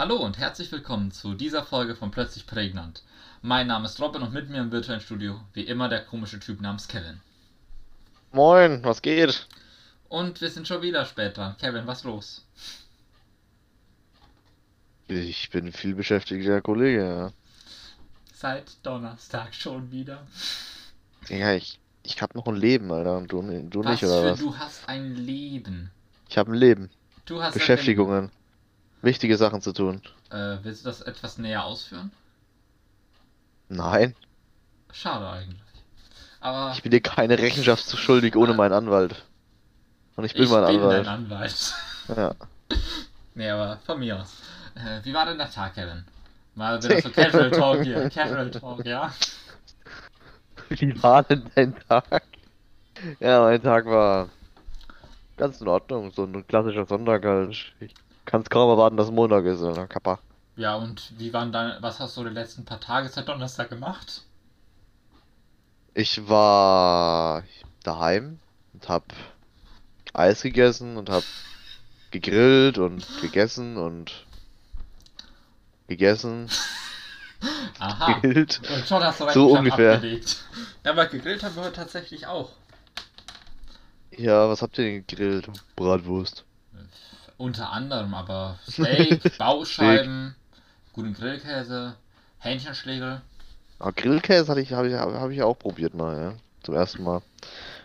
Hallo und herzlich willkommen zu dieser Folge von Plötzlich Prägnant. Mein Name ist Robin und mit mir im virtuellen Studio, wie immer, der komische Typ namens Kevin. Moin, was geht? Und wir sind schon wieder später. Kevin, was los? Ich bin viel beschäftigter Kollege, ja. Seit Donnerstag schon wieder. Ja, ich, ich hab noch ein Leben, Alter, und du, du Was nicht, oder was? du hast ein Leben. Ich hab ein Leben. Du hast Beschäftigungen. Wichtige Sachen zu tun. Äh, willst du das etwas näher ausführen? Nein, Schade eigentlich. Aber ich bin dir keine Rechenschaft zu schuldig ohne meinen Anwalt. Und ich bin ich mein bin Anwalt. dein Anwalt. Ja. nee, aber von mir aus. Äh, wie war denn der Tag, Kevin? Mal wieder so Casual Talk hier. Casual Talk, ja? Wie war denn dein Tag? Ja, mein Tag war ganz in Ordnung. So ein klassischer Sonntag halt. Ich kann es kaum erwarten, dass Montag ist, oder? Kappa. Ja, und wie waren deine, was hast du die letzten paar Tage seit Donnerstag gemacht? Ich war daheim und hab Eis gegessen und hab gegrillt und gegessen und gegessen, Aha. gegrillt. Und schon hast du So ungefähr. abgelegt. Ja, aber gegrillt haben wir heute tatsächlich auch. Ja, was habt ihr denn gegrillt? Bratwurst. Unter anderem aber Steak, Bauscheiben, guten Grillkäse, Hähnchenschlägel. Aber Grillkäse hatte ich, habe ich, hab ich auch probiert mal, ja. Zum ersten Mal.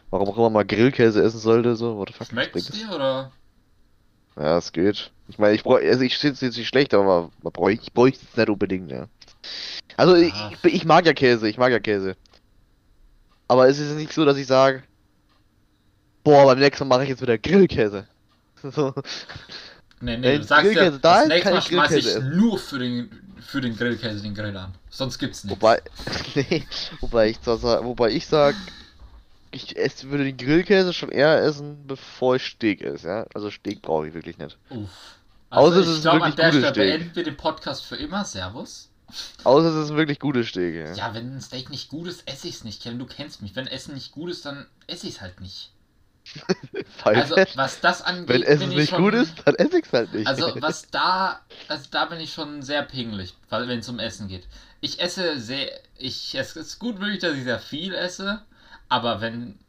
Warum auch immer man Grillkäse essen sollte, so, what the fuck, Schmeckt's dir oder? Ja, es geht. Ich meine, ich brauch, also ich finde es jetzt nicht schlecht, aber man bräuch, ich bräuchte es nicht unbedingt, ja. Also ich, Ja. ich, ich mag ja Käse, ich mag ja Käse. Aber es ist nicht so, dass ich sage, boah, beim nächsten Mal mache ich jetzt wieder Grillkäse. So. Nee, nee, Wenn du sagst ja, das nächste Mal ich schmeiß ich nur für den, für den Grillkäse den Grill an. Sonst gibt's nichts. Wobei, nee, wobei ich zwar sag, wobei ich sag, ich esse, würde den Grillkäse schon eher essen, bevor ich Steak esse, ja. Also Steak brauche ich wirklich nicht. Uff. Außer Also es ich ist glaube, an wirklich der Stelle Steak. beenden wir den Podcast für immer. Servus. Außer es ist ein wirklich gutes Steak, ja. Ja, wenn ein Steak nicht gut ist, esse ich es nicht. Kevin, du kennst mich. Wenn Essen nicht gut ist, dann esse ich es halt nicht. Also, was das angeht, Wenn Essen nicht schon, gut ist, dann esse ich es halt nicht. Also, was da, also da bin ich schon sehr pingelig, wenn es um Essen geht. Ich esse sehr, ich, es ist gut möglich, dass ich sehr viel esse, aber wenn,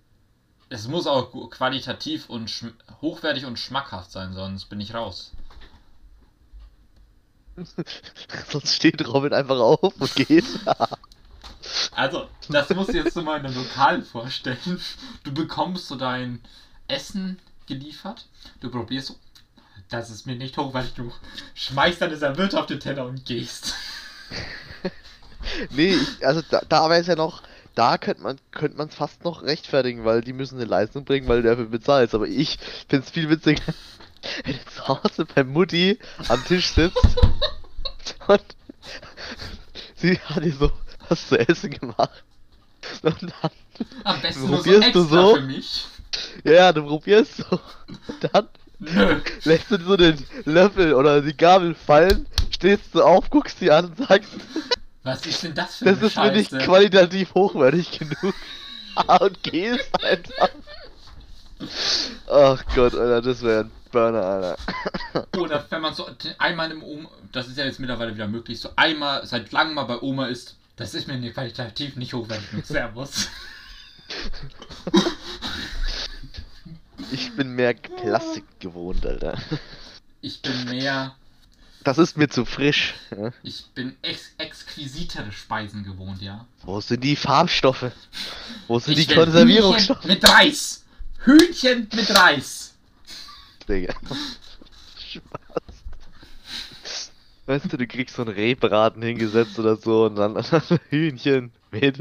es muss auch qualitativ und hochwertig und schmackhaft sein, sonst bin ich raus. Sonst steht Robin einfach auf und geht. Also, das musst du jetzt so mal in einem Lokal vorstellen. Du bekommst so dein Essen geliefert, du probierst so, das ist mir nicht hochwertig genug, schmeißt deine Serviette auf den Teller und gehst. nee, ich, also da, da wäre es ja noch, da könnte man könnte man es fast noch rechtfertigen, weil die müssen eine Leistung bringen, weil du dafür bezahlst. Aber ich finde es viel witziger, wenn du zu Hause bei Mutti am Tisch sitzt und sie hat dir so was zu essen gemacht. Und dann, Am besten nur so Probierst extra du so? für mich. ja, du probierst so. Und dann Nö. lässt du so den Löffel oder die Gabel fallen, stehst du auf, guckst sie an und sagst, Was ist denn das für Das eine ist mir nicht Scheiße? qualitativ hochwertig genug. und gehst einfach. Ach Gott, Alter, das wäre ein Burner, Alter. Oder wenn man so einmal im Oma, das ist ja jetzt mittlerweile wieder möglich, so einmal seit langem mal bei Oma ist, das ist mir qualitativ nicht hochwertig. Servus. Ich bin mehr Klassik gewohnt, Alter. Ich bin mehr, Das ist mir zu frisch. Ja? ich bin ex exquisitere Speisen gewohnt, ja. Wo sind die Farbstoffe? Wo sind Ich die Konservierungsstoffe? Hühnchen mit Reis. Hühnchen mit Reis. Digga. Spaß. Weißt du, du kriegst so einen Rehbraten hingesetzt oder so und dann Hühnchen mit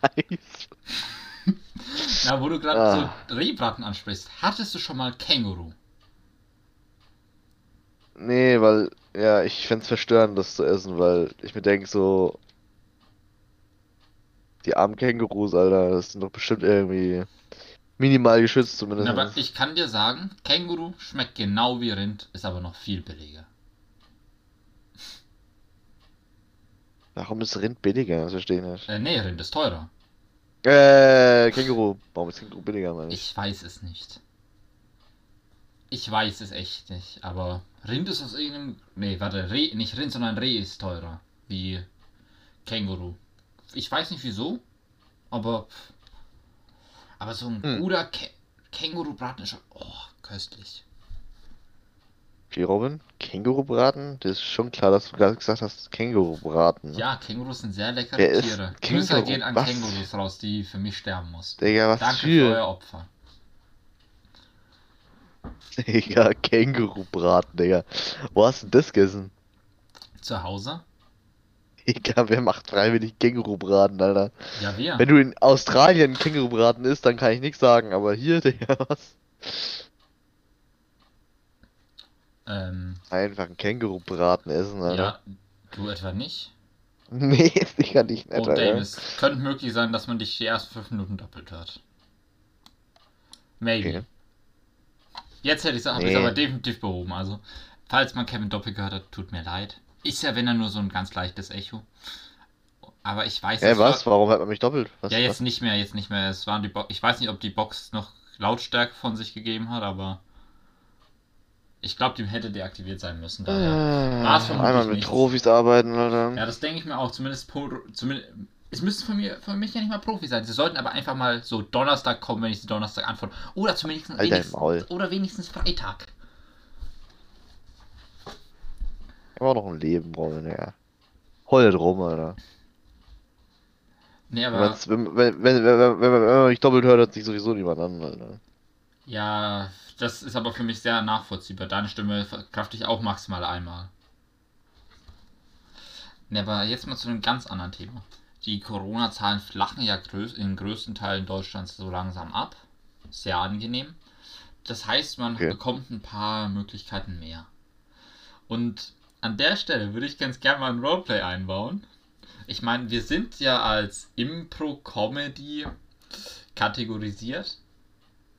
Reis. Na, wo du gerade Ah. so Rehbraten ansprichst, hattest du schon mal Känguru? Nee, weil, ja, ich fänd's verstörend, das zu essen, weil ich mir denk so, die armen Kängurus, Alter, das sind doch bestimmt irgendwie minimal geschützt zumindest. Na, aber ich kann dir sagen, Känguru schmeckt genau wie Rind, ist aber noch viel billiger. Warum ist Rind billiger? Das verstehe ich nicht. Äh, nee, Rind ist teurer. Äh, Känguru. Warum ist Känguru billiger, meine ich? Ich weiß es nicht. Ich weiß es echt nicht, aber Rind ist aus irgendeinem. Nee, warte, Reh, nicht Rind, sondern Reh ist teurer. Wie Känguru. Ich weiß nicht wieso, aber. Aber so ein Hm. guter Kä Kängurubraten ist schon. Oh, köstlich. Okay, Robin, Kängurubraten? Das ist schon klar, dass du gerade gesagt hast, Kängurubraten. Ja, Kängurus sind sehr leckere Wer Tiere. Grüße gehen an Was? Kängurus raus, die für mich sterben mussten. Digga, was Danke für für? euer Opfer. Digga, Kängurubraten, Digga. Wo hast du das gegessen? Zu Hause? Digga, wer macht freiwillig Kängurubraten, Alter? Ja, wir. Wenn du in Australien Kängurubraten isst, dann kann ich nichts sagen, aber hier, Digga, was? Ähm, Einfach einen Kängurubraten essen, Alter. ja, du etwa nicht? Nee, Digga, nicht nett, Oh. Davis, könnte möglich sein, dass man dich die ersten fünf Minuten doppelt hört. Maybe. Okay. Jetzt hätte ich es Nee. aber definitiv behoben. Also, falls man Kevin doppelt gehört hat, tut mir leid. Ist ja, wenn er nur so ein ganz leichtes Echo. Aber ich weiß Hä, es was? war- Warum hat man mich doppelt? Was, Ja, jetzt was? nicht mehr, jetzt nicht mehr. Es waren die Bo ich weiß nicht, ob die Box noch Lautstärke von sich gegeben hat, aber ich glaube, die hätte deaktiviert sein müssen. Daher. Ah, War's vermutlich einmal mit nicht. Profis arbeiten, Alter. Ja, das denke ich mir auch. Zumindest, zumindest es müsste von mir, von mich ja nicht mal Profi sein. Sie sollten aber einfach mal so Donnerstag kommen, wenn ich sie Donnerstag antworte. Oder zumindest Alter, wenigstens, oder wenigstens Freitag. Ich auch noch ein Leben, Robin, Digga. Heul nicht rum, Alter. Nee, Wenn, aber man's- wenn, wenn, wenn, wenn, wenn, wenn man mich doppelt hört, hört sich sowieso niemand an, Alter. ja, das ist aber für mich sehr nachvollziehbar. Deine Stimme verkrafte ich auch maximal einmal. Nee, aber jetzt mal zu einem ganz anderen Thema. Die Corona-Zahlen flachen ja größ in größten Teilen Deutschlands so langsam ab. Sehr angenehm. Das heißt, man Okay. bekommt ein paar Möglichkeiten mehr. Und an der Stelle würde ich ganz gerne mal ein Roleplay einbauen. Ich meine, wir sind ja als Impro-Comedy kategorisiert.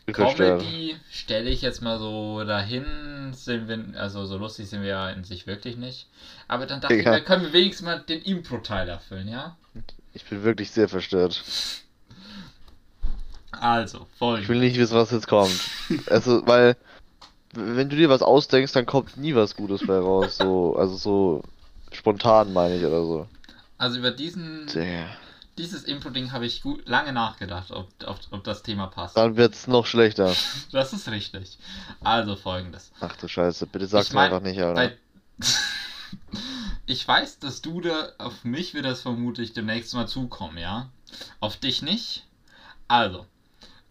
Ich. Comedy stelle ich jetzt mal so dahin, sind wir, also so lustig sind wir ja in sich wirklich nicht. Aber dann dachte Digga. ich, da können wir wenigstens mal den Impro-Teil erfüllen, ja? Ich bin wirklich sehr verstört. Also, Ich folgendes. will nicht wissen, was jetzt kommt. Also, weil, wenn du dir was ausdenkst, dann kommt nie was Gutes bei raus. So, also so spontan meine ich oder so. Also über diesen, Tja. Dieses Impro-Ding habe ich gut, lange nachgedacht, ob, ob, ob das Thema passt. Dann wird's noch schlechter. Das ist richtig. Also folgendes. Ach du Scheiße, bitte sag's Ich mir mein, einfach nicht, Alter. Ich weiß, dass du da, auf mich wird das vermutlich demnächst mal zukommen, ja? Auf dich nicht. Also,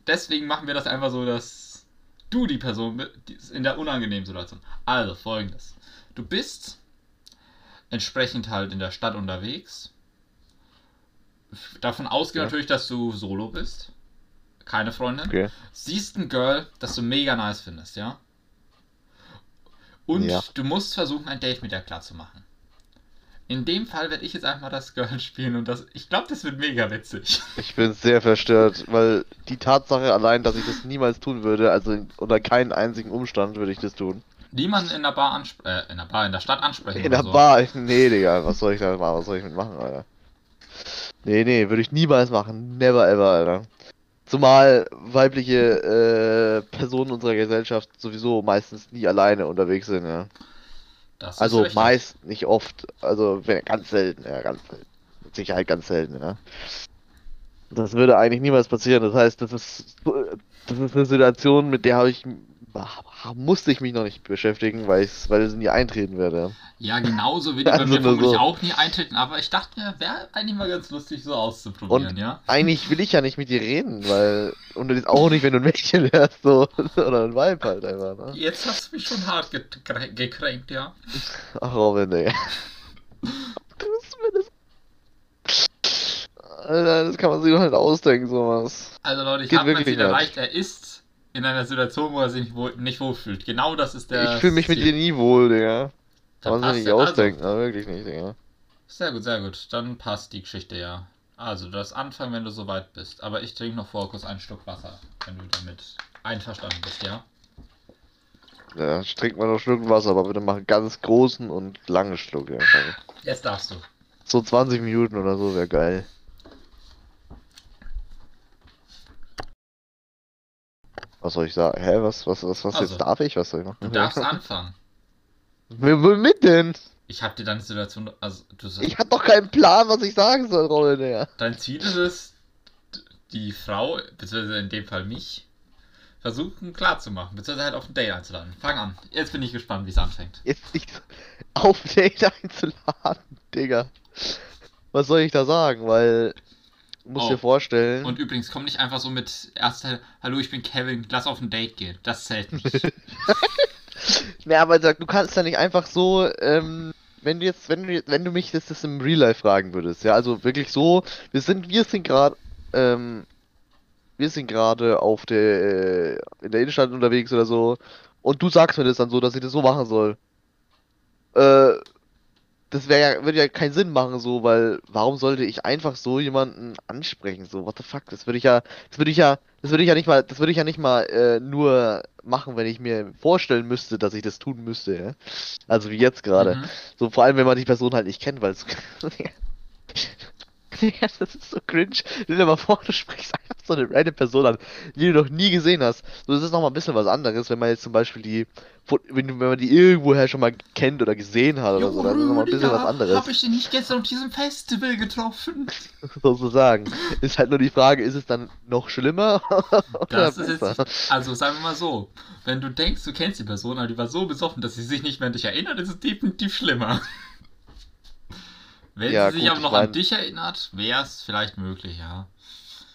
deswegen machen wir das einfach so, dass du die Person bi- die ist in der unangenehmen Situation. Also, folgendes. Du bist entsprechend halt in der Stadt unterwegs. Davon ausgehen Ja. natürlich, dass du solo bist. Keine Freundin Okay. siehst ein Girl, das du mega nice findest, ja? Und Ja. du musst versuchen, ein Date mit ihr klar zu machen. In dem Fall werde ich jetzt einfach mal das Girl spielen und das, ich glaube, das wird mega witzig. Ich bin sehr verstört, weil die Tatsache allein, dass ich das niemals tun würde, also unter keinen einzigen Umstand würde ich das tun. Niemanden in der Bar ansprechen, äh, in der Bar, in der Stadt ansprechen In der so. Bar, nee, Digga, was soll ich da machen? Was soll ich mit machen, Alter? Nee, nee, würde ich niemals machen. Never ever, Alter. Zumal weibliche äh, Personen unserer Gesellschaft sowieso meistens nie alleine unterwegs sind, ja. Das Also meist, nicht oft. Also wenn- ganz selten, ja, ganz selten. Mit Sicherheit ganz selten, ja. Das würde eigentlich niemals passieren. Das heißt, das ist das ist eine Situation, mit der habe ich musste ich mich noch nicht beschäftigen, weil ich weil es nie eintreten werde. Ja, genauso die bei Also mir nur vermutlich so. auch nie eintreten, aber ich dachte mir, wäre eigentlich mal ganz lustig, so auszuprobieren, Und ja? eigentlich will ich ja nicht mit dir reden, weil und das auch nicht, wenn du ein Mädchen wärst, so oder ein Weib halt einfach, ne? Jetzt hast du mich schon hart gekrä- gekränkt, ja? Ach Robin, Digga. Du bist mir das. Alter, das kann man sich doch halt ausdenken, sowas. Also Leute, ich Geht habe wirklich Ziel nicht. erreicht. Er ist in einer Situation, wo er sich nicht, wohl, nicht wohlfühlt. Genau das ist der ich fühle mich mit Ziel. dir nie wohl, Digga. Kann man sich nicht. Also, ausdenken, aber wirklich nicht, Digga. sehr gut, sehr gut. Dann passt die Geschichte ja. Also, du darfst anfangen, wenn du soweit bist. Aber ich trinke noch vor kurz einen Schluck Wasser, wenn du damit einverstanden bist, ja? Ja, ich trinke mal noch Schluck Wasser, aber bitte mach einen ganz großen und langen Schluck, ja. Jetzt darfst du. So 20 Minuten oder so wäre geil. Was soll ich sagen? Hä, was, was, was, was Also, jetzt darf ich? Was soll ich machen? Du darfst anfangen. Womit denn? Ich habe dir deine Situation, also du Ich hab doch keinen Plan, was ich sagen soll, ja. dein Ziel ist es, die Frau, beziehungsweise in dem Fall mich, versuchen klarzumachen, beziehungsweise halt auf ein Date einzuladen. Fang an. Jetzt bin ich gespannt, wie es anfängt. Jetzt nicht auf Date einzuladen, Digga. Was soll ich da sagen? Weil, du musst Oh. dir vorstellen. Und übrigens, komm nicht einfach so mit erst Teil, hallo, ich bin Kevin, lass auf ein Date gehen. Das zählt nicht. Ne, aber sag, du kannst ja nicht einfach so, ähm, wenn du jetzt, wenn du, wenn du mich das, das im Real Life fragen würdest, ja, also wirklich so, wir sind, wir sind gerade, ähm, wir sind gerade auf der, äh, in der Innenstadt unterwegs oder so, und du sagst mir das dann so, dass ich das so machen soll. Äh, das wäre ja, würde ja keinen Sinn machen, so, weil warum sollte ich einfach so jemanden ansprechen, so, what the fuck, das würde ich ja, das würde ich ja, das würde ich ja nicht mal, das würde ich ja nicht mal äh, nur machen, wenn ich mir vorstellen müsste, dass ich das tun müsste, ja. Also wie jetzt gerade. Mhm. So vor allem, wenn man die Person halt nicht kennt, weil es. Ja, das ist so cringe. Stell dir mal vor, du sprichst einfach so eine random Person an, die du noch nie gesehen hast. So, das ist noch mal ein bisschen was anderes, wenn man jetzt zum Beispiel die, wenn, wenn man die irgendwoher schon mal kennt oder gesehen hat oder so, dann ist noch mal ein bisschen was anderes. Hab ich den nicht gestern auf diesem Festival getroffen? sozusagen. Ist halt nur die Frage, ist es dann noch schlimmer oder Das ist jetzt, also sagen wir mal so, wenn du denkst, du kennst die Person, aber die war so besoffen, dass sie sich nicht mehr an dich erinnert, ist es definitiv schlimmer. Wenn Ja, sie sich gut, aber noch an dich erinnert, wäre es vielleicht möglich, ja.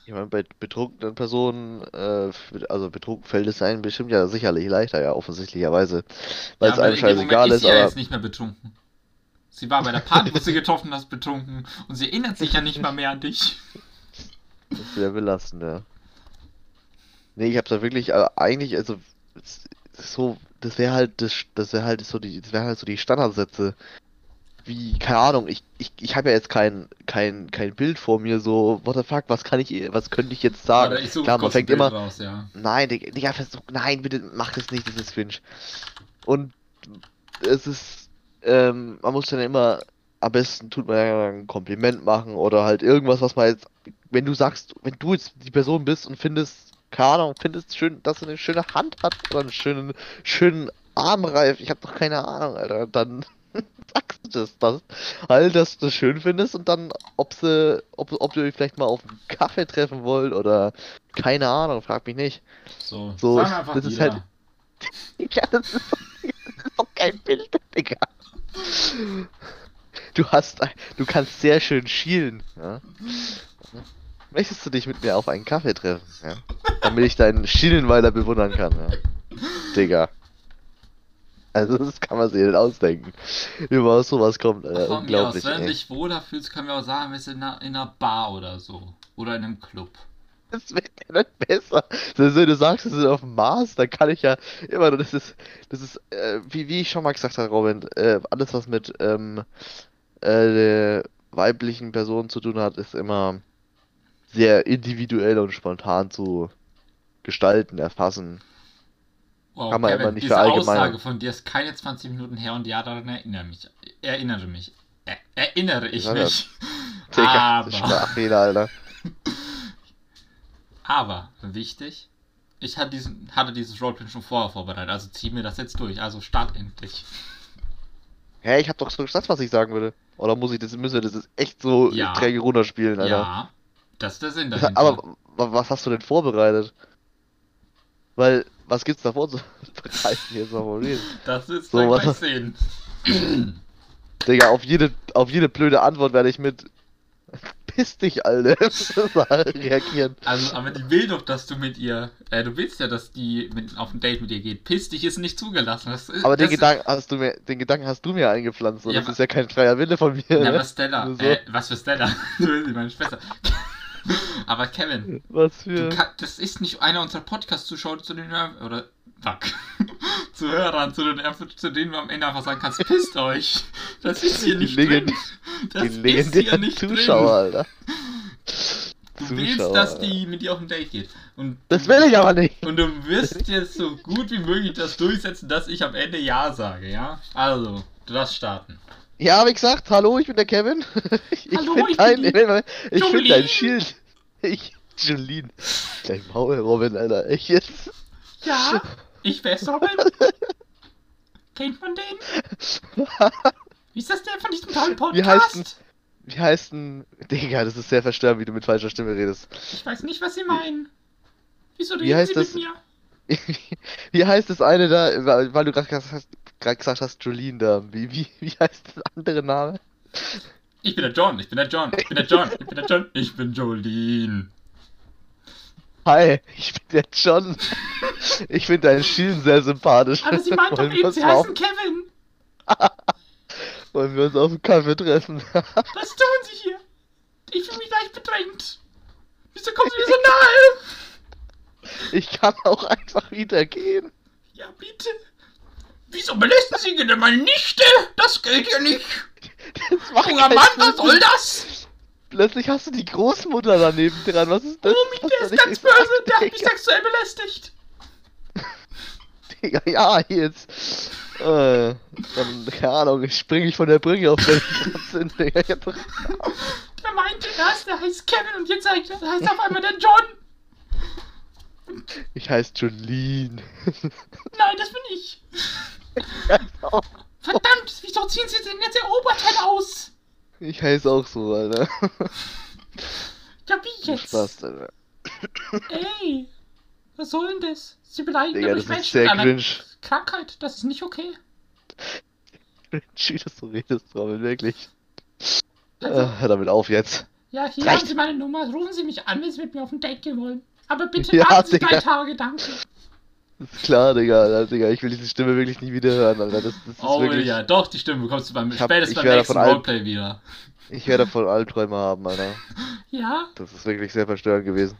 Ich meine, bei betrunkenen Personen, äh, also betrunken fällt es einem bestimmt ja sicherlich leichter, ja, offensichtlicherweise. Weil ja, es einem scheißegal ist ist, sie ja aber. jetzt nicht mehr betrunken. Sie war bei der Party, wo sie getroffen hast, betrunken und sie erinnert sich ja nicht mal mehr an dich. Das ist sehr belastend, ja. Nee, ich hab's da wirklich, äh, eigentlich, also, so, das wäre halt, das, das wäre halt so die, das wären halt so die Standardsätze. Wie, keine Ahnung, ich, ich, ich habe ja jetzt kein, kein, kein Bild vor mir, so, what the fuck, was kann ich, was könnte ich jetzt sagen? Oder ich suche Klar, man fängt immer, raus, ja. Nein, Digga, versuch, nein, bitte mach das nicht, das ist Finch. Und es ist, ähm, man muss dann immer, am besten tut man ja ein Kompliment machen oder halt irgendwas, was man jetzt, wenn du sagst, wenn du jetzt die Person bist und findest, keine Ahnung, findest schön, dass sie eine schöne Hand hat oder einen schönen, schönen Armreif, ich hab doch keine Ahnung, Alter, dann sagst du das, das, halt, dass du das schön findest und dann, ob sie, ob, ob ihr euch vielleicht mal auf einen Kaffee treffen wollt oder, keine Ahnung, frag mich nicht. So, So, sag einfach das ist halt- Ja, das ist, doch, das ist doch kein Bild, Digga. Du hast, du kannst sehr schön schielen, ja. Möchtest du dich mit mir auf einen Kaffee treffen, ja? Damit ich deinen Schielen weiter bewundern kann, ja. Digga. Also das kann man sich nicht ausdenken. Was sowas kommt, Alter. Von mir aus, Unglaublich, wenn du dich wohler fühlst, können wir auch sagen, wir sind in einer, in einer Bar oder so. Oder in einem Club. Das wird ja nicht besser. So, wenn du sagst, wir sind auf dem Mars, dann kann ich ja immer nur, das ist, das ist, äh, wie, wie ich schon mal gesagt habe, Robin, äh, alles was mit ähm, äh, der weiblichen Person zu tun hat, ist immer sehr individuell und spontan zu gestalten, erfassen. Wow, Kann man Kevin, immer nicht diese verallgemeinern. Aussage von dir ist keine 20 Minuten her und ja, daran erinnere mich. Erinnere mich. Er, erinnere ich Ja, mich. Digga, ist Aber, Sprachfehler, Alter. aber, wichtig, ich hatte, diesen, hatte dieses Roleplay schon vorher vorbereitet, also zieh mir das jetzt durch. Also start endlich. Hä, ich hab doch so gesagt, was ich sagen würde. Oder muss ich das, müssen wir das jetzt echt so Ja. träge runterspielen, Alter? Ja, das ist der Sinn dahinter. Aber wa- was hast du denn vorbereitet? Weil, was gibt's da vorzubereiten jetzt mal das ist So, was- sehen. Digga, auf jede, auf jede blöde Antwort werde ich mit Piss dich, Alter, reagieren. Also, aber die will doch, dass du mit ihr. Äh, du willst ja, dass die mit, auf ein Date mit ihr geht. Piss dich ist nicht zugelassen. Das Aber den das Gedanken hast du mir, den Gedanken hast du mir eingepflanzt Ja, das ist ja kein freier Wille von mir. Ja, ne? aber Stella. So. Äh, was für Stella? Meine Schwester. Aber Kevin, Was für. kann, das ist nicht einer unserer Podcast-Zuschauer, zu denen wir. Oder. Fuck. zu Hörern, zu denen, zu denen wir am Ende einfach sagen kannst: Pisst euch. Das ist hier nicht legend- drin. Das ist hier nicht Zuschauer, drin. Alter. Du Zuschauer, willst, dass die mit dir auf ein Date geht. Und Das will ich aber nicht. Und du wirst jetzt so gut wie möglich das durchsetzen, dass ich am Ende Ja sage, ja? Also, du darfst starten. Ja, ich gesagt, hallo, ich bin der Kevin. Ich Hallo, ich dein, bin ich find Jolene. dein Schild. Ich, Jolene. Gleich Maul, Robin, Alter. Ich jetzt. Ja, ich wär's Robin. Kennt man den? Wie ist das denn von diesem tollen Podcast? Wie heißt denn- Wie heißt denn. Digga, das ist sehr verstörend, wie du mit falscher Stimme redest. Ich weiß nicht, was Sie meinen. Wieso Wie reden heißt Sie das? mit mir? Wie heißt das eine da, weil weil du gerade gesagt hast, grad gesagt hast, Jolene da. Wie, wie, wie heißt das andere Name? Ich bin der John, ich bin der John, ich bin der John, ich bin der John, ich bin Jolene. Hi, ich bin der John. Ich finde deinen Schielen sehr sympathisch. Aber Sie meint doch eben, Sie heißen Kevin. Wollen wir uns auf einen Kaffee treffen? Was tun Sie hier? Ich fühle mich leicht bedrängt. Wieso kommen Sie mir so nahe? Ich kann auch einfach wieder gehen. Ja, bitte. Wieso belästigen Sie denn meine Nichte? Das geht ja nicht. Das Junger Mann, was soll das? Plötzlich hast du die Großmutter daneben dran. Was ist das? Was der ist ich ganz böse, der hat mich sexuell belästigt. Digga, ja, jetzt. Äh, dann, keine Ahnung, springe ich von der Brücke auf wenn ich dran sind, Digga. Ich hab doch- Der meinte erst, der heißt Kevin und jetzt er, heißt auf einmal der John. Ich heiße Jolene. Nein, das bin ich. Verdammt, wieso ziehen Sie denn jetzt Ihr Oberteil aus? Ich heiße auch so, Alter. Ja, wie jetzt? Spaß, Alter. Ey, was soll denn das? Sie beleidigen Digga, nämlich das ist Menschen sehr mit einer cringe. Krankheit. Das ist nicht okay. Wie dass du redest, Robin, wirklich. Also, Äh, hör damit auf jetzt. ja, hier reicht. haben Sie meine Nummer. Rufen Sie mich an, wenn Sie mit mir auf ein Date gehen wollen. Aber bitte Ja, warten Sie Digga. drei Tage, danke. Ist klar, Digga, Alter, Digga. Ich will diese Stimme wirklich nicht wieder hören, Alter. Das, das ist Oh wirklich. ja, doch, die Stimme bekommst du beim, Ich hab- spätestens ich beim werde nächsten Roleplay wieder. Ich werde voll Albträume haben, Alter. Ja? Das ist wirklich sehr verstörend gewesen.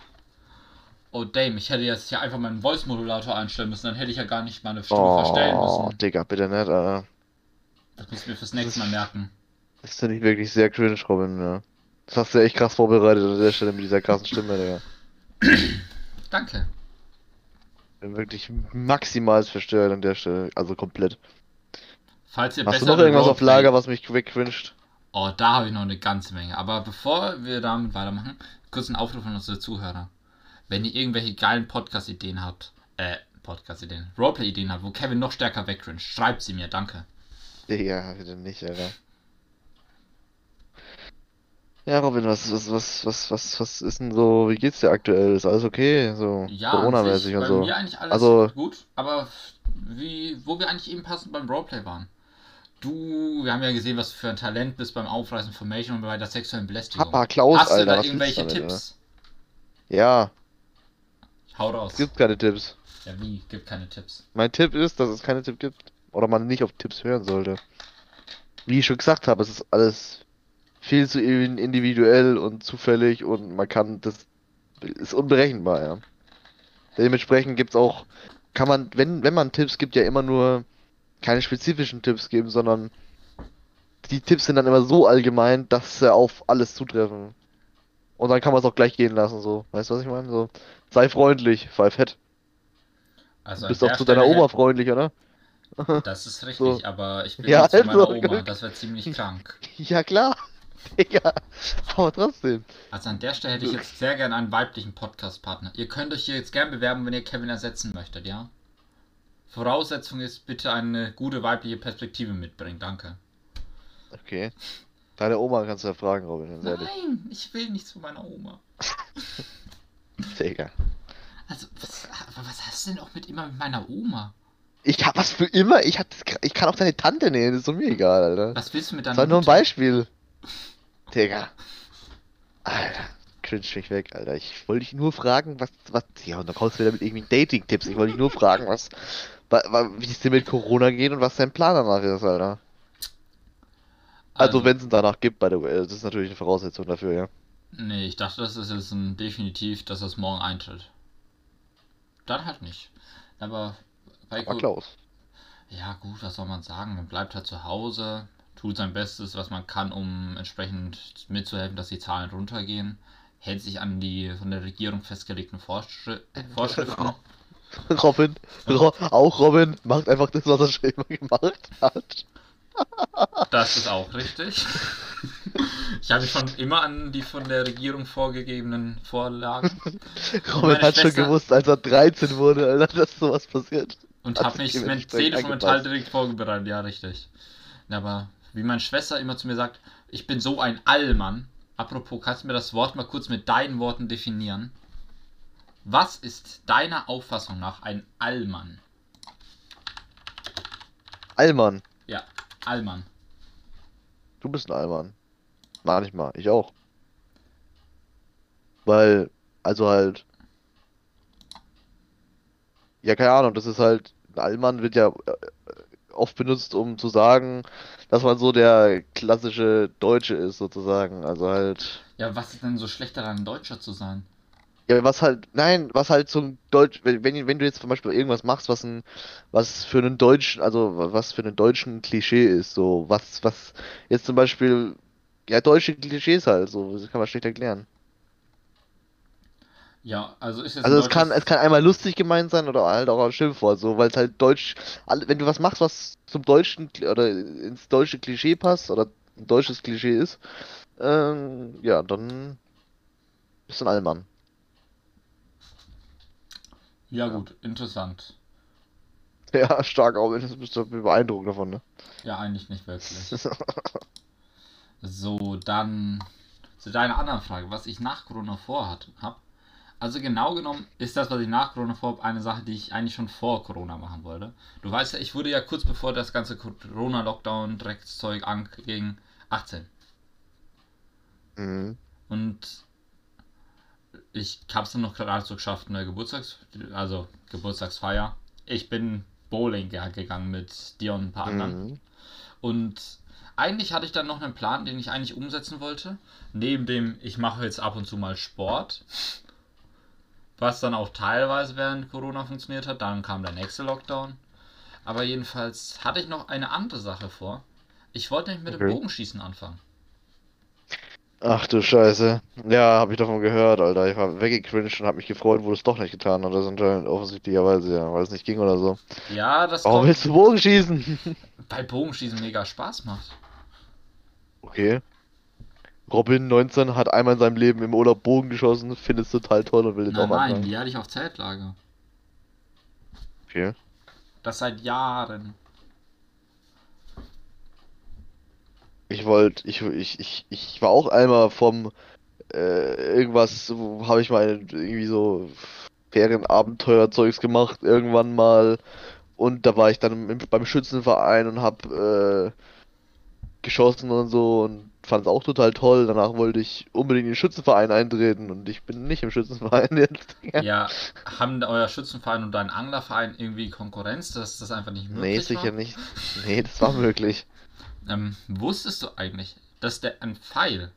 Oh, Dame, ich hätte jetzt hier einfach meinen Voice-Modulator einstellen müssen, dann hätte ich ja gar nicht meine Stimme verstellen Oh, müssen. Digga, bitte nicht, Alter. Das muss ich mir fürs nächste Mal merken. Das finde ich wirklich sehr cringe, Robin, ja. Das hast du echt krass vorbereitet an der Stelle mit dieser krassen Stimme, Digga. Danke. Bin wirklich maximal verstört an der Stelle. Also komplett. Falls ihr Hast du noch irgendwas auf Lager, was mich wegcringt? Oh, da habe ich noch eine ganze Menge. Aber bevor wir damit weitermachen, kurz ein Aufruf an unsere Zuhörer. Wenn ihr irgendwelche geilen Podcast-Ideen habt, äh, Podcast-Ideen, Roleplay-Ideen habt, wo Kevin noch stärker wegcringe, schreibt sie mir, danke. Digga, bitte nicht, Alter. Ja, Robin, was, was, was, was, was, was ist denn so, wie geht's dir aktuell? Ist alles okay? So, Ja, Corona-mäßig und so. mir eigentlich alles Also- gut, aber wie, wo wir eigentlich eben passend beim Roleplay waren. Du, wir haben ja gesehen, was du für ein Talent bist beim Aufreißen von Mädchen und bei der sexuellen Belästigung. Papa Klaus, Hast du Alter, da was willst irgendwelche du damit, Tipps? Ja, Hau raus. es gibt keine Tipps. Ja, wie? Gibt keine Tipps. Mein Tipp ist, dass es keine Tipps gibt. Oder man nicht auf Tipps hören sollte. Wie ich schon gesagt habe, es ist alles viel zu in- individuell und zufällig und man kann, das ist unberechenbar, ja. Dementsprechend gibt's auch, kann man, wenn, wenn man Tipps gibt, ja immer nur keine spezifischen Tipps geben, sondern die Tipps sind dann immer so allgemein, dass sie auf alles zutreffen. Und dann kann man es auch gleich gehen lassen, so. Weißt du, was ich meine? So, sei freundlich, sei fett. Also Du bist auch zu deiner Oma freundlich, oder? Das ist richtig, So. aber ich bin Ja, nicht zu meiner also, Oma, das wäre ziemlich krank. Ja, klar. Digga. Aber trotzdem. Also an der Stelle hätte ich jetzt sehr gerne einen weiblichen Podcast-Partner. Ihr könnt euch hier jetzt gern bewerben, wenn ihr Kevin ersetzen möchtet, ja? Voraussetzung ist bitte eine gute weibliche Perspektive mitbringen, danke. Okay. Deine Oma kannst du ja fragen, Robin. Nein, ich will nicht zu meiner Oma. Digga. Also, was, was hast du denn auch mit immer mit meiner Oma? Ich hab was für immer. Ich, hab das, ich kann auch deine Tante nehmen, das ist doch mir egal, Alter. Was willst du mit Das deiner war nur ein? Beispiel. Digga. Alter. Cringe mich weg, Alter. Ich wollte dich nur fragen, was, was, ja, und dann kommst du wieder mit irgendwelchen Dating-Tipps. Ich wollte dich nur fragen, was, wa- wa- wie es dir mit Corona geht und was dein Plan danach ist, Alter. Also, wenn es ihn danach gibt, by the way. Das ist natürlich eine Voraussetzung dafür, ja. Nee, ich dachte, das ist jetzt ein definitiv, dass das morgen eintritt. Dann halt nicht. Aber bei Aber Klaus. Ja, gut, was soll man sagen? Man bleibt halt zu Hause, tut sein Bestes, was man kann, um entsprechend mitzuhelfen, dass die Zahlen runtergehen, hält sich an die von der Regierung festgelegten Vorschri äh, Vorschriften. Robin, Ro auch Robin, macht einfach das, was er schon immer gemacht hat. Das ist auch richtig. Ich habe mich schon immer an die von der Regierung vorgegebenen Vorlagen. Robin hat schon Schwester- gewusst, als er 13 wurde, Alter, dass sowas passiert. Und Hat habe mich seelisch mental direkt vorbereitet, ja, richtig. Aber wie meine Schwester immer zu mir sagt, ich bin so ein Allmann. Apropos, kannst du mir das Wort mal kurz mit deinen Worten definieren? Was ist deiner Auffassung nach ein Allmann? Allmann, Ja, Allmann. du bist ein Allmann. Manchmal, ich auch. Weil, also halt. Ja, keine Ahnung, das ist halt. Ein Allmann wird ja äh, oft benutzt, um zu sagen, dass man so der klassische Deutsche ist, sozusagen. Also halt. Ja, was ist denn so schlecht daran, Deutscher zu sein? Ja, was halt, nein, was halt zum Deutsch, wenn, wenn wenn du jetzt zum Beispiel irgendwas machst, was ein, was für einen Deutschen, also was für einen Deutschen Klischee ist, so, was, was jetzt zum Beispiel, ja, deutsche Klischees halt, so, das kann man schlecht erklären. Ja, also ist jetzt Also es kann, es kann einmal lustig gemeint sein oder halt auch ein Schimpfwort, so, weil es halt Deutsch, wenn du was machst, was zum deutschen oder ins deutsche Klischee passt oder ein deutsches Klischee ist, ähm, ja, dann bist du ein Allmann. Ja, gut, interessant. Ja, stark auch, das bist du beeindruckt davon, ne? Ja, eigentlich nicht wirklich. So, dann zu deiner anderen Frage, was ich nach Corona vorhat habe. Also genau genommen ist das, was ich nach Corona vorhabe, eine Sache, die ich eigentlich schon vor Corona machen wollte. Du weißt ja, ich wurde ja kurz bevor das ganze Corona-Lockdown, Dreckszeug anging, 18. Mhm. Und ich habe es dann noch gerade so geschafft, eine Geburtstags-, also Geburtstagsfeier. Ich bin Bowling ge- gegangen mit dir und ein paar anderen. Mhm. Und eigentlich hatte ich dann noch einen Plan, den ich eigentlich umsetzen wollte. Neben dem, ich mache jetzt ab und zu mal Sport. Was dann auch teilweise während Corona funktioniert hat. Dann kam der nächste Lockdown. Aber jedenfalls hatte ich noch eine andere Sache vor. Ich wollte nämlich mit dem Okay. Bogenschießen anfangen. Ach du Scheiße. Ja, hab ich davon gehört, Alter. Ich war weggecringed und hab mich gefreut, wo du es doch nicht getan hast. Das anscheinend offensichtlicherweise, ja, weil es nicht ging oder so. Ja, das Warum kommt, willst du Bogen schießen? weil Bogenschießen mega Spaß macht. Okay. Robin, 19, hat einmal in seinem Leben im Urlaub Bogen geschossen, findet es total toll und will jetzt Nein, auch nein, anfangen. die hatte ich auf Zeltlager. Okay. Das seit Jahren. Ich wollte, ich, ich, ich, ich war auch einmal vom äh, irgendwas, habe ich mal irgendwie so Ferienabenteuerzeugs gemacht, irgendwann mal. Und da war ich dann im, beim Schützenverein und hab äh, geschossen und so und fand es auch total toll. Danach wollte ich unbedingt in den Schützenverein eintreten und ich bin nicht im Schützenverein jetzt. Ja, haben euer Schützenverein und dein Anglerverein irgendwie Konkurrenz, dass das einfach nicht möglich Nee, war? sicher nicht. Nee, das war möglich. Ähm, wusstest du eigentlich, dass der ein Pfeil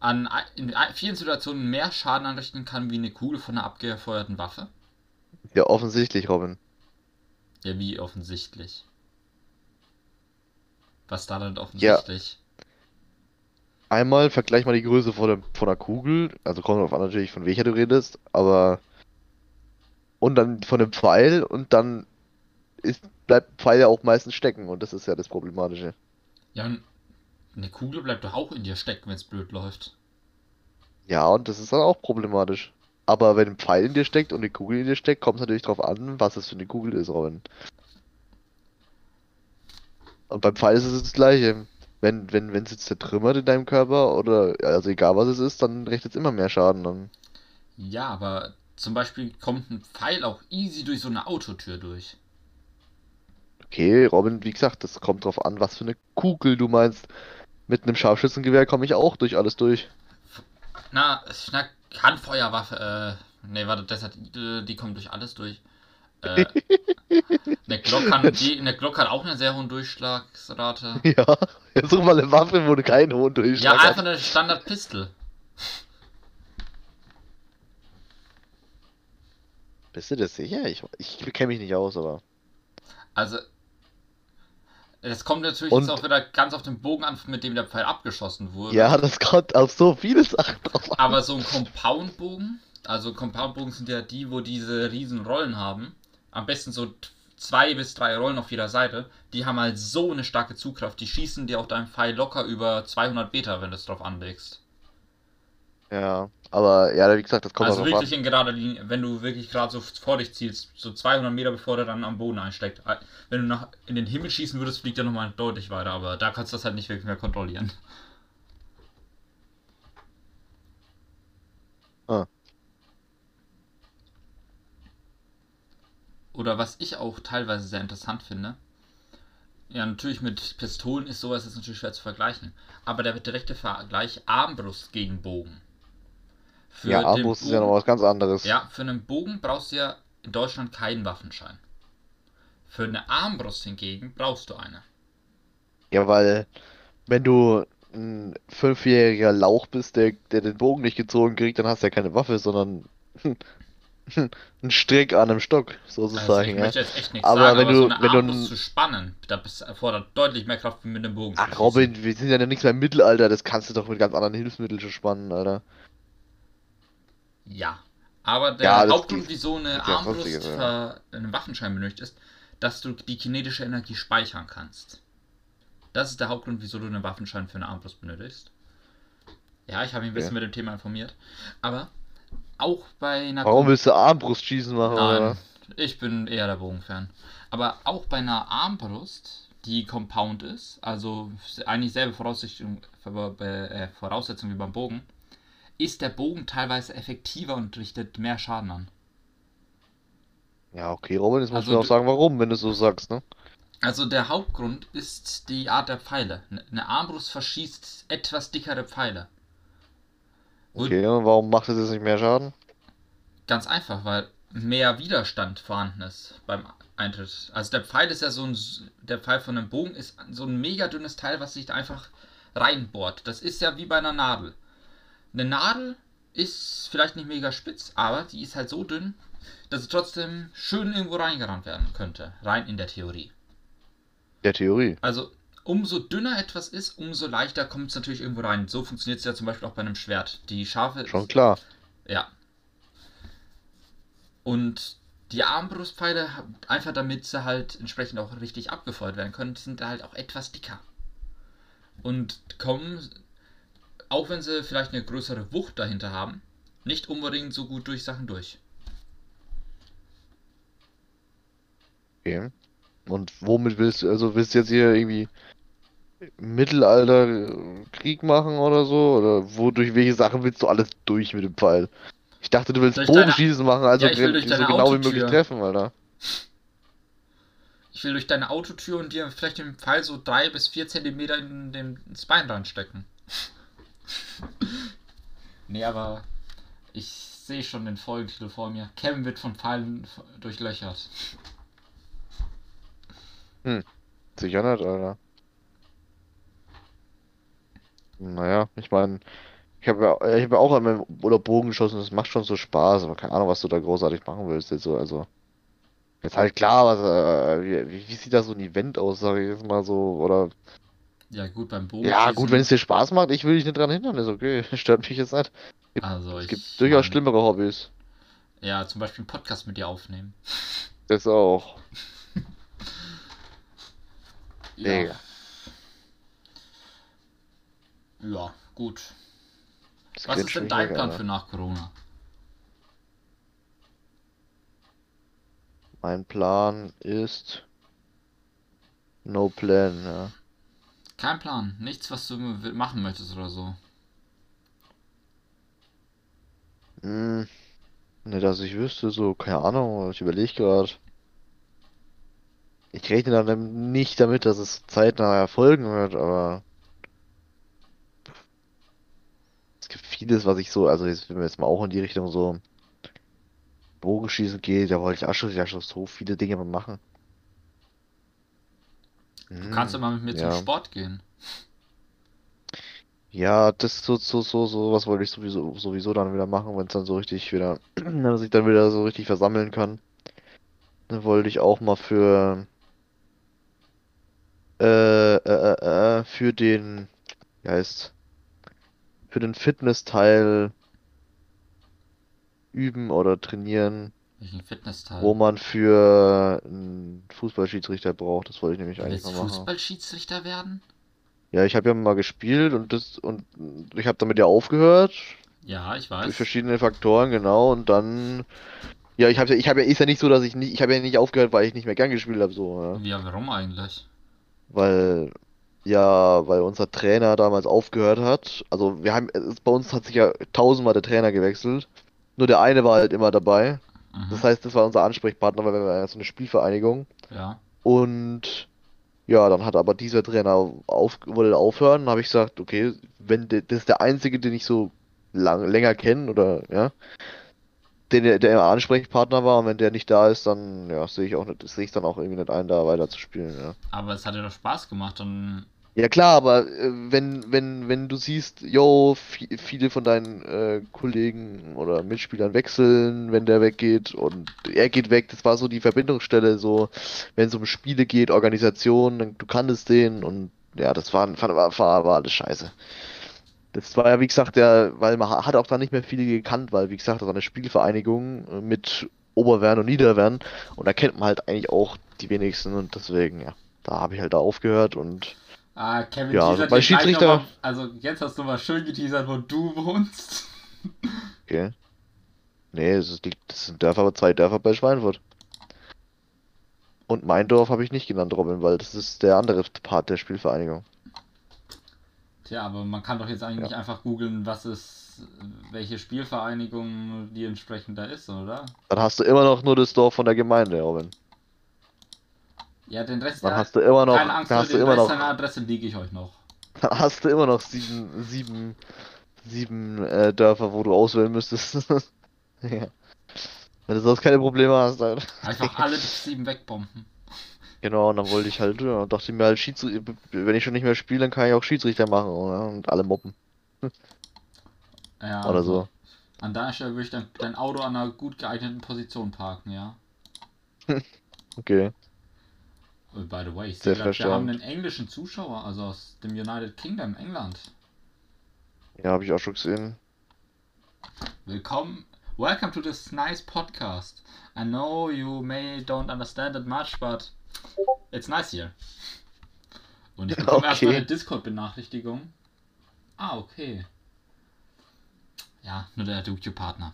an, in vielen Situationen mehr Schaden anrichten kann wie eine Kugel von einer abgefeuerten Waffe? Ja, offensichtlich, Robin. Ja, wie offensichtlich. Was da denn offensichtlich? Einmal vergleich mal die Größe von der, von der Kugel, also kommt drauf an natürlich, von welcher du redest, aber und dann von dem Pfeil und dann ist, bleibt Pfeil ja auch meistens stecken und das ist ja das Problematische. Ja, und eine Kugel bleibt doch auch in dir stecken, wenn es blöd läuft. Ja, und das ist dann auch problematisch. Aber wenn ein Pfeil in dir steckt und eine Kugel in dir steckt, kommt es natürlich drauf an, was es für eine Kugel ist, Robin. Und beim Pfeil ist es das Gleiche. Wenn, wenn, wenn es jetzt zertrümmert in deinem Körper oder, also egal was es ist, dann richtet es immer mehr Schaden dann. Ja, aber zum Beispiel kommt ein Pfeil auch easy durch so eine Autotür durch. Okay, Robin, wie gesagt, das kommt drauf an, was für eine Kugel du meinst. Mit einem Scharfschützengewehr komme ich auch durch alles durch. Na, na Handfeuerwaffe, äh, nee, warte, das hat, die kommt durch alles durch. Äh, eine Glock kann, die, eine Glock hat auch eine sehr hohe Durchschlagsrate. Ja, such mal eine Waffe, wo du keinen hohen Ja, Durchschlag einfach hast. eine Standard-Pistol. Bist du das sicher? Ich, ich kenne mich nicht aus, aber. Also, es kommt natürlich Und- jetzt auch wieder ganz auf den Bogen an, mit dem der Pfeil abgeschossen wurde. Ja, das kommt auf so viele Sachen drauf an. Aber so ein Compound-Bogen, also Compound-Bogen sind ja die, wo diese riesen Rollen haben. Am besten so zwei bis drei Rollen auf jeder Seite, die haben halt so eine starke Zugkraft, die schießen dir auch deinen Pfeil locker über 200 Meter, wenn du es drauf anlegst. Ja, aber ja, wie gesagt, das kommt Also wirklich in gerader Linie, wenn du wirklich gerade so vor dich zielst, so 200 Meter bevor der dann am Boden einsteckt. Wenn du nach in den Himmel schießen würdest, fliegt er nochmal deutlich weiter, aber da kannst du das halt nicht wirklich mehr kontrollieren. Ah. Oder was ich auch teilweise sehr interessant finde, ja, natürlich mit Pistolen ist sowas jetzt natürlich schwer zu vergleichen. Aber der direkte Vergleich Armbrust gegen Bogen. Für Ja, Armbrust ist ja noch Bogen- was ganz anderes. Ja, für einen Bogen brauchst du ja in Deutschland keinen Waffenschein. Für eine Armbrust hingegen brauchst du eine. Ja, weil wenn du ein fünfjähriger Lauch bist, der, der den Bogen nicht gezogen kriegt, dann hast du ja keine Waffe, sondern einen Strick an einem Stock, Also ich sozusagen, ja. möchte jetzt echt nichts Aber sagen, wenn aber du- so eine wenn du zu spannen, das erfordert deutlich mehr Kraft wie mit einem Bogen. Ach. Robin, wir sind ja nichts mehr im Mittelalter, das kannst du doch mit ganz anderen Hilfsmitteln schon spannen, Alter. Ja. Aber der Ja, Hauptgrund, geht- wieso eine ja Armbrust sonstiges, für einen Waffenschein benötigt ist, dass du die kinetische Energie speichern kannst. Das ist der Hauptgrund, wieso du einen Waffenschein für eine Armbrust benötigst. Ja, ich habe mich ein bisschen Okay. mit dem Thema informiert. Aber auch bei einer Warum willst du Armbrustschießen machen, Nein, oder? ich bin eher der Bogenfan. Aber auch bei einer Armbrust, die Compound ist, also eigentlich selbe Voraussetzung, äh, Voraussetzung wie beim Bogen, ist der Bogen teilweise effektiver und richtet mehr Schaden an. Ja, okay, Robin, jetzt musst Also du auch sagen, warum, wenn du so sagst, ne? Also der Hauptgrund ist die Art der Pfeile. Eine Armbrust verschießt etwas dickere Pfeile. Okay, und warum macht es jetzt nicht mehr Schaden? Ganz einfach, weil mehr Widerstand vorhanden ist beim Eintritt. Also der Pfeil ist ja so ein, der Pfeil von einem Bogen ist so ein mega dünnes Teil, was sich da einfach reinbohrt. Das ist ja wie bei einer Nadel. Eine Nadel ist vielleicht nicht mega spitz, aber die ist halt so dünn, dass sie trotzdem schön irgendwo reingerannt werden könnte. Rein in der Theorie. Der Theorie. Also umso dünner etwas ist, umso leichter kommt es natürlich irgendwo rein. So funktioniert es ja zum Beispiel auch bei einem Schwert. Die scharfe Schon klar. ja. Und die Armbrustpfeile, einfach damit sie halt entsprechend auch richtig abgefeuert werden können, sind halt auch etwas dicker. Und kommen, auch wenn sie vielleicht eine größere Wucht dahinter haben, nicht unbedingt so gut durch Sachen durch. Okay. Und womit willst du, also willst du jetzt hier irgendwie Mittelalter äh, Krieg machen oder so? Oder wo durch welche Sachen willst du alles durch mit dem Pfeil? Ich dachte, du willst Durch deine- Bogenschießen machen, also Ja, so genau wie möglich Autotür. treffen, Alter. Ich will durch deine Autotür und dir vielleicht den Pfeil so drei bis vier Zentimeter in den Bein reinstecken. nee, aber ich sehe schon den Folgentitel vor mir. Kevin wird von Pfeilen durchlöchert. Sicher nicht, Alter. Naja, ich meine, ich habe ja, ich hab ja auch an meinem oder Bogen geschossen, das macht schon so Spaß, aber keine Ahnung, was du da großartig machen willst jetzt so, also. Jetzt halt klar, was, äh, wie, wie- sieht da so ein Event aus, sag ich jetzt mal so, oder Ja, gut, beim Bogen. Ja, gut, wenn es dir Spaß macht, ich will dich nicht dran hindern, ist okay. Stört mich jetzt nicht. Also, Es ich. gibt durchaus mein, schlimmere Hobbys. Ja, zum Beispiel einen Podcast mit dir aufnehmen. Das auch. Ja. Digga. Ja, gut. Das Was ist denn dein Plan für nach Corona? Mein Plan ist. No plan, ja. Kein Plan. Nichts, was du machen möchtest oder so. Hm. Nicht, dass ich wüsste, so, keine Ahnung, ich überlege gerade. Ich rechne dann nicht damit, dass es zeitnah erfolgen wird, aber. Es gibt vieles, was ich so, also jetzt, wenn wir jetzt mal auch in die Richtung so Bogenschießen geht, da wollte ich auch schon, ja schon so viele Dinge mal machen. Du kannst ja mal mit mir Hm, ja. zum Sport gehen. Ja, das so, so, so, so, was wollte ich sowieso, sowieso dann wieder machen, wenn es dann so richtig wieder, wenn man sich dann wieder so richtig versammeln kann. Dann wollte ich auch mal für, äh, äh, äh, äh, für den, wie heißt, für den Fitnessteil üben oder trainieren, Welchen Fitnessteil? wo man für einen Fußballschiedsrichter braucht. Das wollte ich nämlich Du eigentlich mal machen. Fußballschiedsrichter werden? Ja, ich habe ja mal gespielt und das und ich habe damit ja aufgehört Ja, ich durch weiß. verschiedene Faktoren, genau. Und dann, ja, ich habe ja, ich habe ja, ist ja nicht so, dass ich nicht, ich habe ja nicht aufgehört, weil ich nicht mehr gern gespielt habe, so, ja. Ja, warum eigentlich? Weil, ja, weil unser Trainer damals aufgehört hat. Also wir haben, es bei uns hat sich ja tausendmal der Trainer gewechselt. Nur der eine war halt immer dabei. Mhm. Das heißt, das war unser Ansprechpartner, weil wir waren ja so eine Spielvereinigung. Ja. Und ja, dann hat aber dieser Trainer auf, wollte aufhören. Dann habe ich gesagt, okay, wenn de, das ist der einzige, den ich so lang, länger kenne oder ja, den, der der immer Ansprechpartner war und wenn der nicht da ist, dann ja, sehe ich auch nicht, sehe ich dann auch irgendwie nicht ein, da weiter zu spielen, ja. Aber es hat dir doch Spaß gemacht und Ja klar, aber äh, wenn, wenn, wenn du siehst, yo, vi- viele von deinen äh, Kollegen oder Mitspielern wechseln, wenn der weggeht und er geht weg, das war so die Verbindungsstelle, so, wenn es um Spiele geht, Organisation, dann, du kanntest den und ja, das war, war, war, war alles scheiße. Das war ja, wie gesagt, der, weil man ha- hat auch da nicht mehr viele gekannt, weil, wie gesagt, das war eine Spielvereinigung mit Oberwern und Niederwern und da kennt man halt eigentlich auch die wenigsten und deswegen, ja, da habe ich halt da aufgehört und Ah, Kevin Ja, also bei Schiedsrichter- mal- Also jetzt hast du mal schön geteasert, wo du wohnst. Okay. Nee, es ist, die- das sind Dörfer, zwei Dörfer bei Schweinfurt. Und mein Dorf habe ich nicht genannt, Robin, weil das ist der andere Part der Spielvereinigung. Tja, aber man kann doch jetzt eigentlich einfach googeln, was ist, welche Spielvereinigung die entsprechend da ist, oder? Dann hast du immer noch nur das Dorf von der Gemeinde, Robin. Ja, den Rest Dann der- hast du immer noch, keine Angst, hast du den immer Rest noch, Adresse liege ich euch noch. dann hast du immer noch sieben, sieben, sieben äh, Dörfer, wo du auswählen müsstest. Ja. Wenn du sonst keine Probleme hast, dann. Einfach alle sieben wegbomben. Genau, und dann wollte ich halt, ja, dachte mir halt Schiedsrichter, wenn ich schon nicht mehr spiele, dann kann ich auch Schiedsrichter machen, oder? Und alle moppen. Ja, Oder also, so. An deiner Stelle würde ich dann dein Auto an einer gut geeigneten Position parken, ja. Okay. Oh, by the way, ich sehe grad, wir haben einen englischen Zuschauer, also aus dem United Kingdom, England. Ja, habe ich auch schon gesehen. Willkommen. Welcome to this nice podcast. I know you may don't understand it much, but it's nice here. Und ich bekomme erstmal Okay. eine Discord-Benachrichtigung. Ah, okay. Ja, nur der YouTube-Partner.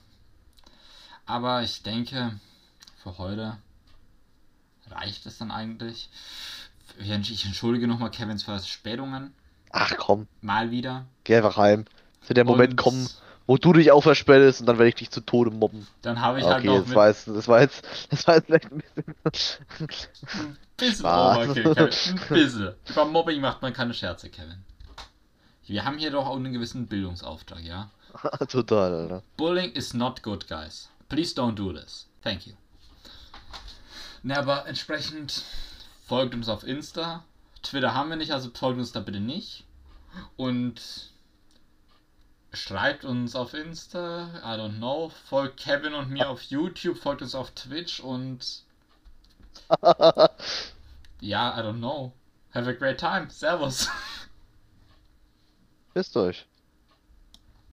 Aber ich denke, für heute reicht es dann eigentlich. Ich entschuldige nochmal Kevins Verspätungen. Ach komm, Mal wieder. geh einfach heim. Es wird der Moment Und kommen, wo du dich auch verspätest und dann werde ich dich zu Tode mobben. Dann habe ich halt Okay, noch das mit war jetzt, das war jetzt, das war jetzt vielleicht ein bisschen. ein bisschen Spaß. Overkill, Kevin. Ein bisschen. Über Mobbing macht man keine Scherze, Kevin. Wir haben hier doch auch einen gewissen Bildungsauftrag, ja? Total, Alter. Bullying is not good, guys. Please don't do this. Thank you. Ne, aber entsprechend folgt uns auf Insta. Twitter haben wir nicht, also folgt uns da bitte nicht. Und schreibt uns auf Insta, I don't know. Folgt Kevin und mir auf YouTube, folgt uns auf Twitch und ja, I don't know. Have a great time. Servus. Wisst euch.